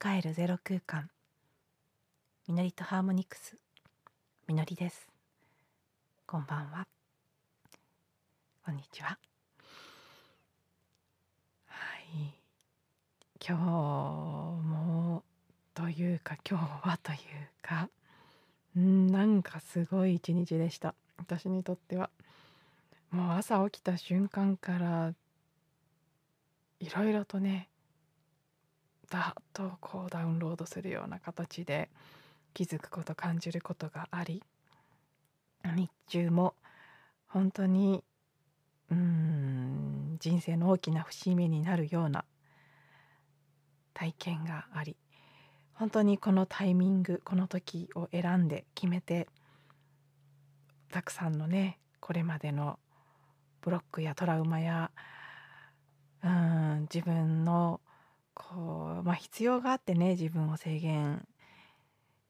帰るゼロ空間。みのりとハーモニクス。みのりです。こんばんは。こんにちは。はい。今日もというか今日はというかんなんかすごい一日でした。私にとっては。もう朝起きた瞬間からいろいろとねだっとこうダウンロードするような形で気づくこと感じることがあり日中も本当にうん人生の大きな節目になるような体験があり本当にこのタイミングこの時を選んで決めてたくさんのねこれまでのブロックやトラウマやうん自分のこう、まあ、必要があってね自分を制限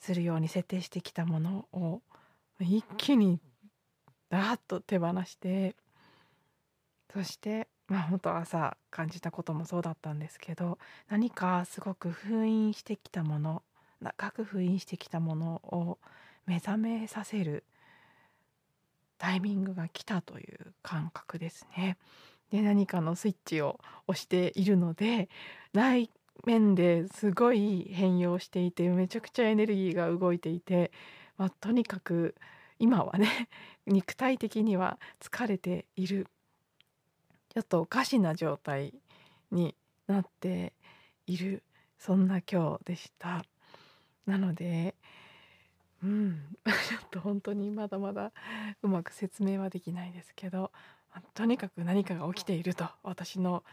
するように設定してきたものを一気にダーッと手放してそしてまあ本当朝感じたこともそうだったんですけど何かすごく封印してきたもの長く封印してきたものを目覚めさせるタイミングが来たという感覚ですね。で何かのスイッチを押しているので内面ですごい変容していてめちゃくちゃエネルギーが動いていて、まあ、とにかく今はね 肉体的には疲れているちょっとおかしな状態になっているそんな今日でした。なのでうん ちょっと本当にまだまだうまく説明はできないですけどとにかく何かが起きていると私の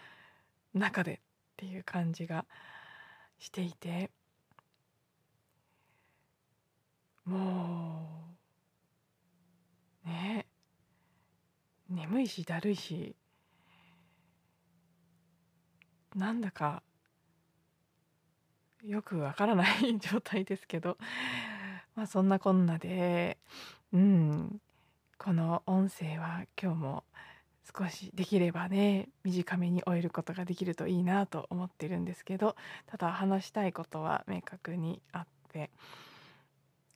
中でっていう感じがしていて。もうね眠いしだるいしなんだかよくわからない状態ですけどまあそんなこんなでうんこの音声は今日も少しできればね短めに終えることができるといいなと思ってるんですけどただ話したいことは明確にあって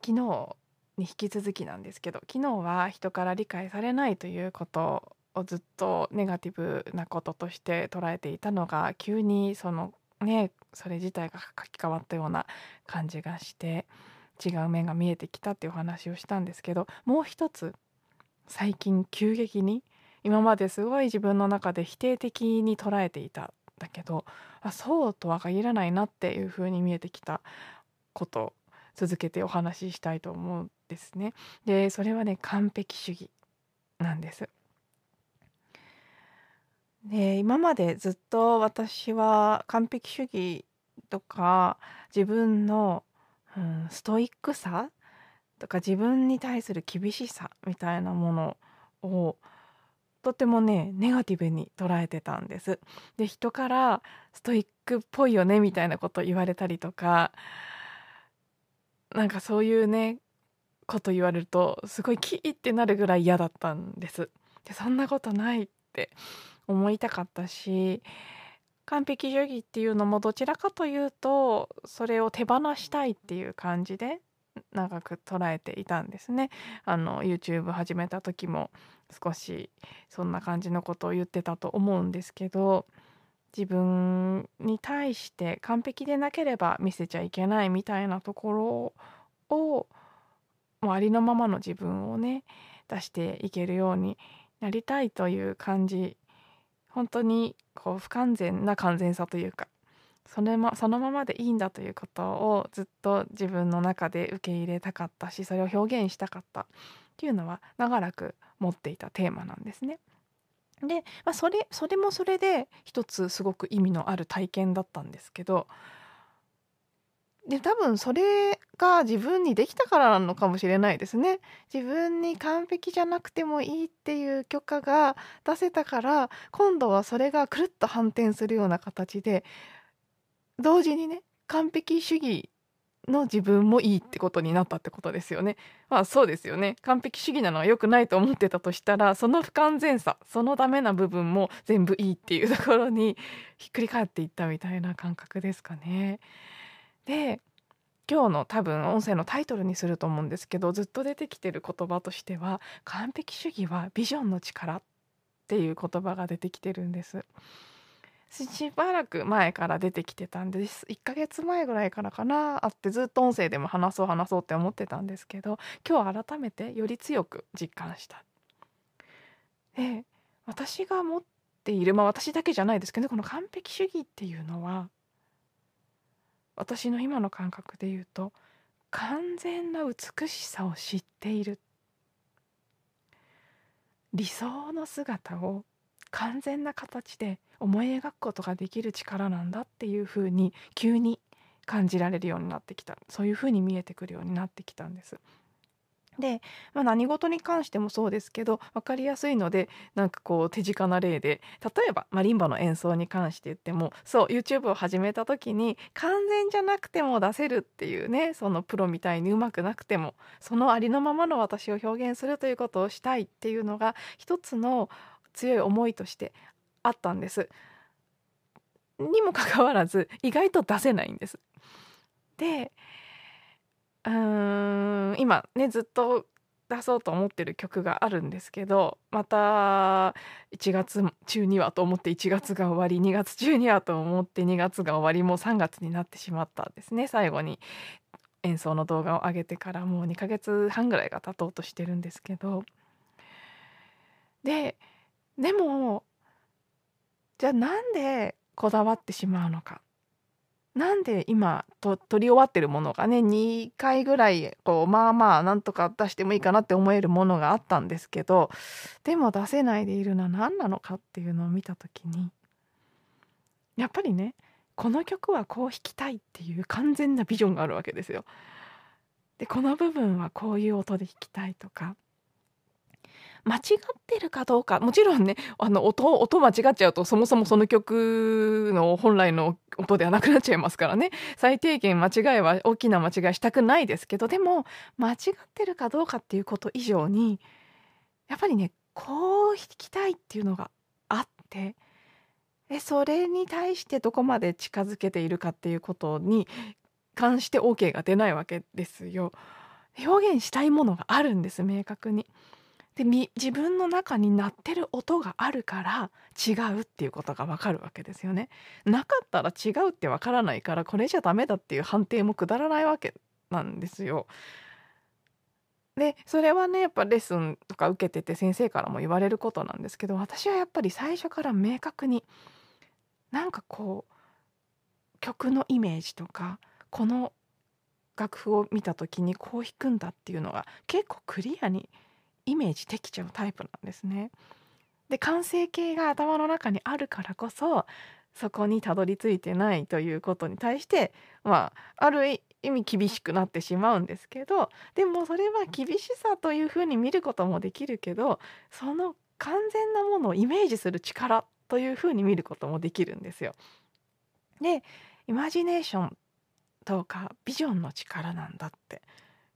昨日に引き続きなんですけど昨日は人から理解されないということをずっとネガティブなこととして捉えていたのが急にそのねそれ自体が書き換わったような感じがして違う面が見えてきたっていうお話をしたんですけどもう一つ最近急激に今まですごい自分の中で否定的に捉えていただけどあそうとは限らないなっていう風に見えてきたこと続けてお話ししたいと思うんですね。でそれはね完璧主義なんです。で今までずっと私は完璧主義とか自分の、うん、ストイックさとか自分に対する厳しさみたいなものをとてもねネガティブに捉えてたんです。で人からストイックっぽいよねみたいなこと言われたりとかなんかそういうねこと言われるとすごいキーってなるぐらい嫌だったんです。でそんなことないって思いたかったし完璧主義っていうのもどちらかというとそれを手放したいっていう感じで長く捉えていたんですね。あの YouTube 始めた時も少しそんな感じのことを言ってたと思うんですけど自分に対して完璧でなければ見せちゃいけないみたいなところをもうありのままの自分をね出していけるようになりたいという感じ本当にこう不完全な完全さというかそれ、ま、そのままでいいんだということをずっと自分の中で受け入れたかったしそれを表現したかったっていうのは長らく持っていたテーマなんですね。で、まあ、それそれもそれで一つすごく意味のある体験だったんですけどで多分それが自分にできたからなのかもしれないですね。自分に完璧じゃなくてもいいっていう許可が出せたから今度はそれがくるっと反転するような形で同時にね完璧主義の自分もいいってことになったってことですよね。まあそうですよね。完璧主義なのは良くないと思ってたとしたらその不完全さそのダメな部分も全部いいっていうところに ひっくり返っていったみたいな感覚ですかね。で今日の多分音声のタイトルにすると思うんですけどずっと出てきてる言葉としては「完璧主義はビジョンの力」っていう言葉が出てきてるんです。しばらく前から出てきてたんです。1ヶ月前ぐらいからかな。あってずっと音声でも話そう話そうって思ってたんですけど今日改めてより強く実感した。で私が持っているまあ私だけじゃないですけどこの完璧主義っていうのは私の今の感覚で言うと完全な美しさを知っている。理想の姿を完全な形で思い描くことができる力なんだっていうふうに急に感じられるようになってきたそういうふうに見えてくるようになってきたんです。で、まあ、何事に関してもそうですけど分かりやすいのでなんかこう手近な例で例えばマリンバの演奏に関して言ってもそう YouTube を始めた時に完全じゃなくても出せるっていうねそのプロみたいにうまくなくてもそのありのままの私を表現するということをしたいっていうのが一つの強い思いとしてあったんです。にもかかわらず意外と出せないんです。でうーん今ねずっと出そうと思ってる曲があるんですけどまた1月中にはと思って1月が終わり2月中にはと思って2月が終わりもう3月になってしまったんですね最後に演奏の動画を上げてからもう2ヶ月半ぐらいが経とうとしてるんですけどででもじゃあなんでこだわってしまうのかなんで今と撮り終わってるものがね2回ぐらいこうまあまあなんとか出してもいいかなって思えるものがあったんですけどでも出せないでいるのは何なのかっていうのを見た時にやっぱりねこの曲はこう弾きたいっていう完全なビジョンがあるわけですよ。でこの部分はこういう音で弾きたいとか間違ってるかどうかもちろんねあの音音間違っちゃうとそもそもその曲の本来の音ではなくなっちゃいますからね最低限間違いは大きな間違いしたくないですけどでも間違ってるかどうかっていうこと以上にやっぱりねこう弾きたいっていうのがあってでそれに対してどこまで近づけているかっていうことに関して OK が出ないわけですよ。表現したいものがあるんです明確に。で自分の中に鳴ってる音があるから違うっていうことがわかるわけですよね。なかったら違うってわからないからこれじゃダメだっていう判定もくだらないわけなんですよ。でそれはねやっぱレッスンとか受けてて先生からも言われることなんですけど私はやっぱり最初から明確になんかこう曲のイメージとかこの楽譜を見た時にこう弾くんだっていうのが結構クリアにイメージできちゃうタイプなんですね。で完成形が頭の中にあるからこそそこにたどり着いてないということに対してまあある意味厳しくなってしまうんですけどでもそれは厳しさというふうに見ることもできるけどその完全なものをイメージする力というふうに見ることもできるんですよ。でイマジネーションとかビジョンの力なんだって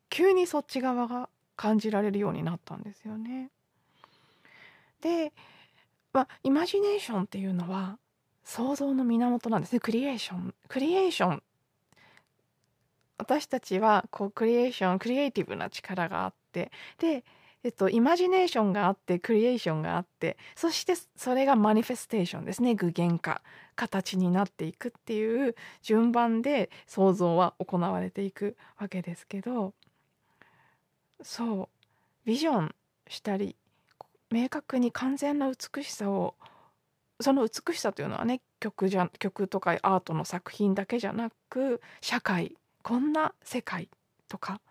急にそっち側が感じられるようになったんですよね。で、まあ、イマジネーションっていうのは想像の源なんですね。クリエーション。クリエーション。私たちはこうクリエーションクリエイティブな力があって。でえっと、イマジネーションがあってクリエーションがあってそしてそれがマニフェステーションですね。具現化。形になっていくっていう順番で想像は行われていくわけですけど。そう。ビジョンしたり明確に完全な美しさをその美しさというのはね曲じゃ曲とかアートの作品だけじゃなく社会こんな世界とか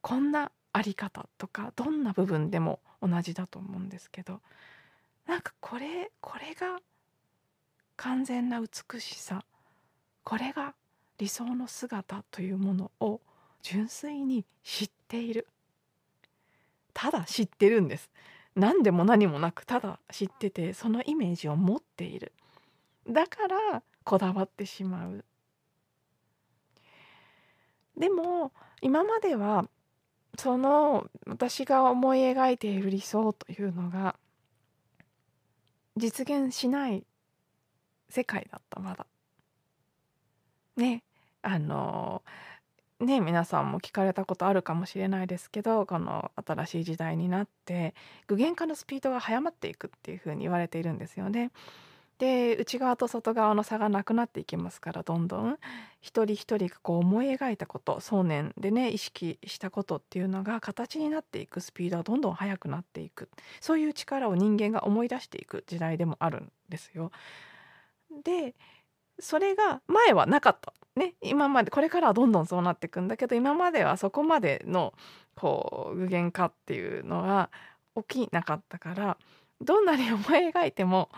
こんなあり方とかどんな部分でも同じだと思うんですけどなんかこれこれが完全な美しさこれが理想の姿というものを純粋に知っている。ただ知ってるんです。何でも何もなくただ知っててそのイメージを持っている。だからこだわってしまう。でも今まではその私が思い描いている理想というのが実現しない世界だったまだ。ねあのね皆さんも聞かれたことあるかもしれないですけどこの新しい時代になって具現化のスピードが速まっていくっていうふうに言われているんですよね。で内側と外側の差がなくなっていきますからどんどん一人一人がこう思い描いたこと想念でね意識したことっていうのが形になっていくスピードはどんどん速くなっていくそういう力を人間が思い出していく時代でもあるんですよ。でそれが前はなかった。ね。今までこれからはどんどんそうなっていくんだけど今まではそこまでのこう具現化っていうのが起きなかったからどんなに思い描いても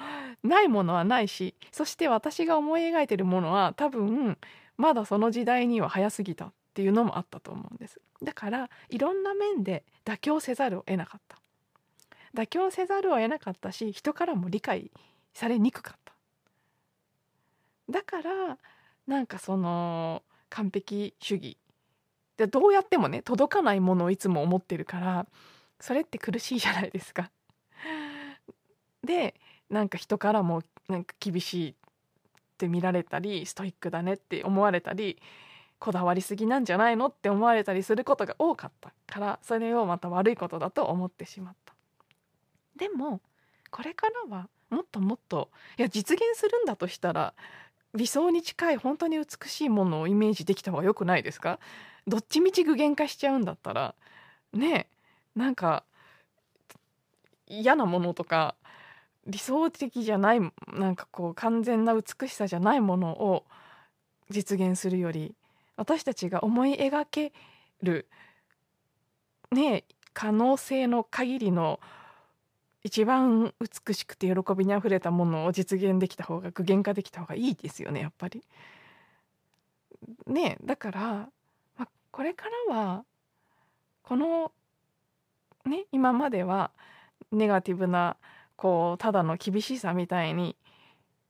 ないものはないしそして私が思い描いてるものは多分まだその時代には早すぎたっていうのもあったと思うんです。だからいろんな面で妥協せざるを得なかった。妥協せざるを得なかったし人からも理解されにくかった。だからなんかその完璧主義でどうやってもね届かないものをいつも思ってるからそれって苦しいじゃないですか。でなんか人からもなんか厳しいって見られたりストイックだねって思われたりこだわりすぎなんじゃないのって思われたりすることが多かったからそれをまた悪いことだと思ってしまった。でもこれからはもっともっといや実現するんだとしたら理想に近い本当に美しいものをイメージできた方が良くないですか？どっちみち具現化しちゃうんだったらねなんか嫌なものとか理想的じゃないなんかこう完全な美しさじゃないものを実現するより私たちが思い描けるね可能性の限りの一番美しくて喜びにあふれたものを実現できた方が具現化できた方がいいですよねやっぱり。ねだから、まあ、これからはこのね今まではネガティブなこうただの厳しさみたいに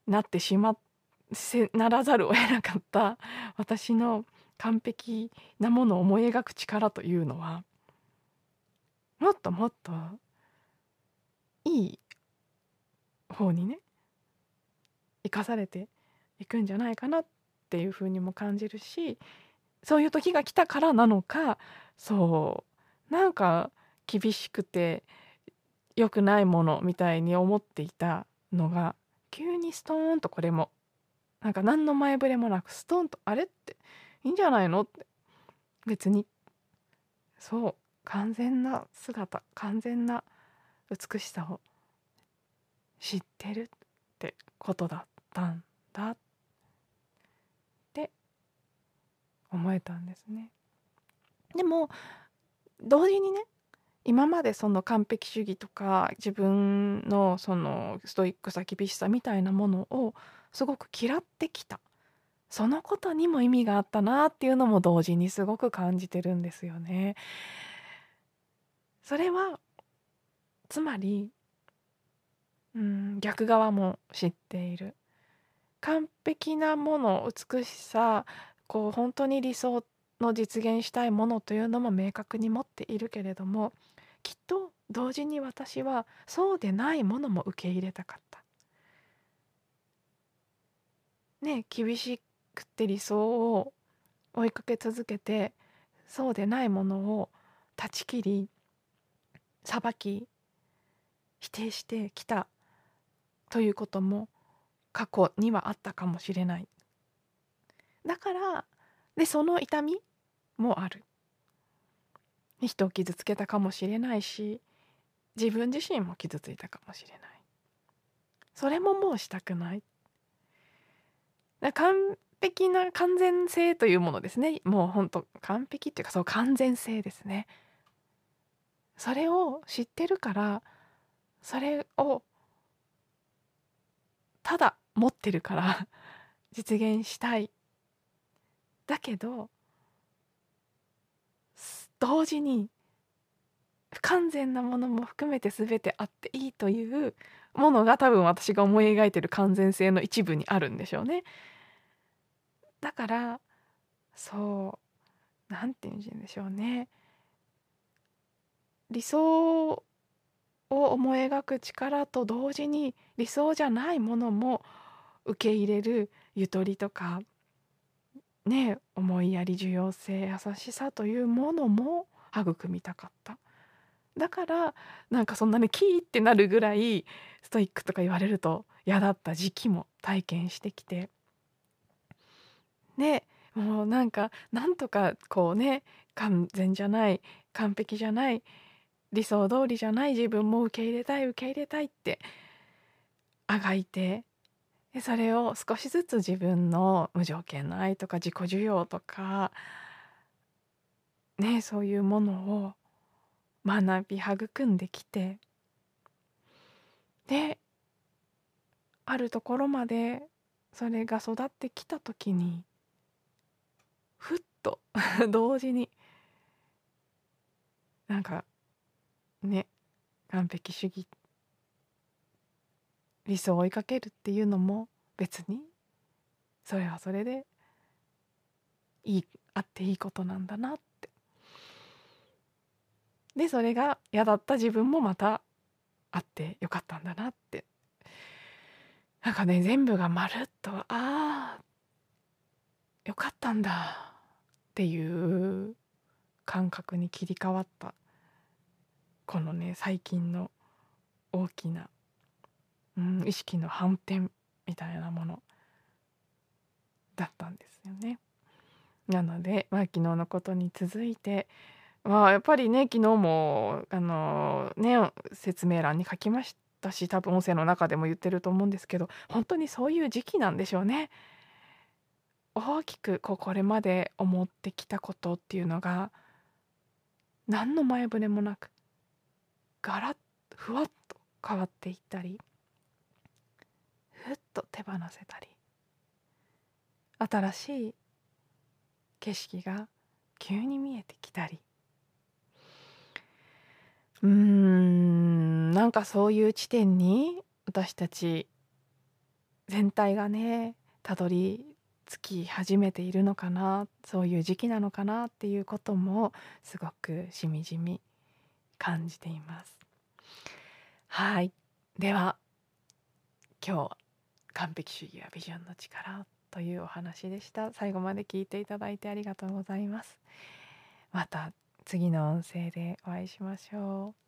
なってしませならざるを得なかった私の完璧なものを思い描く力というのはもっともっといい方にね生かされていくんじゃないかなっていうふうにも感じるしそういう時が来たからなのかそうなんか厳しくて良くないものみたいに思っていたのが急にストーンとこれもなんか何の前触れもなくストーンとあれっていいんじゃないのって別にそう完全な姿完全な美しさを知ってるってことだったんだって思えたんですね。でも同時にね今までその完璧主義とか自分のそのストイックさ厳しさみたいなものをすごく嫌ってきたそのことにも意味があったなっていうのも同時にすごく感じてるんですよね。それはつまりうん逆側も知っている完璧なもの美しさこう本当に理想の実現したいものというのも明確に持っているけれどもきっと同時に私はそうでないものも受け入れたかった。ね厳しくて理想を追いかけ続けてそうでないものを断ち切り裁き否定してきたということも過去にはあったかもしれない。だからでその痛みもある。人を傷つけたかもしれないし自分自身も傷ついたかもしれない。それももうしたくない。完璧な完全性というものですね。もうほんと完璧っていうかそう完全性ですね。それを知ってるからそれをただ持ってるから 実現したいだけど同時に不完全なものも含めて全てあっていいというものが多分私が思い描いてる完全性の一部にあるんでしょうね。だからそう何て言うんでしょうね理想を思い描く力と同時に理想じゃないものも受け入れるゆとりとかね思いやり重要性優しさというものも育みたかった。だからなんかそんなにキーってなるぐらいストイックとか言われると嫌だった時期も体験してきて。でもうなんかなんとかこうね完全じゃない完璧じゃない理想通りじゃない自分も受け入れたい受け入れたいってあがいてでそれを少しずつ自分の無条件の愛とか自己需要とかねそういうものを学び育んできてであるところまでそれが育ってきた時にふっと 同時になんかね完璧主義理想を追いかけるっていうのも別にそれはそれでいいあっていいことなんだなって。でそれが嫌だった自分もまたあってよかったんだなって。なんかね全部がまるっとああよかったんだっていう感覚に切り替わったこのね最近の大きなうん、意識の反転みたいなものだったんですよね。なので、まあ、昨日のことに続いて、まあ、やっぱりね昨日もあのね説明欄に書きましたし多分音声の中でも言ってると思うんですけど本当にそういう時期なんでしょうね。大きくこうこれまで思ってきたことっていうのが何の前触れもなくガラッふわっと変わっていったりふっと手放せたり新しい景色が急に見えてきたり。うーんなんかそういう地点に私たち全体がねたどり着き始めているのかなそういう時期なのかなっていうこともすごくしみじみ感じています。はい。では今日完璧主義やビジョンの力というお話でした。最後まで聞いていただいてありがとうございます。また次の音声でお会いしましょう。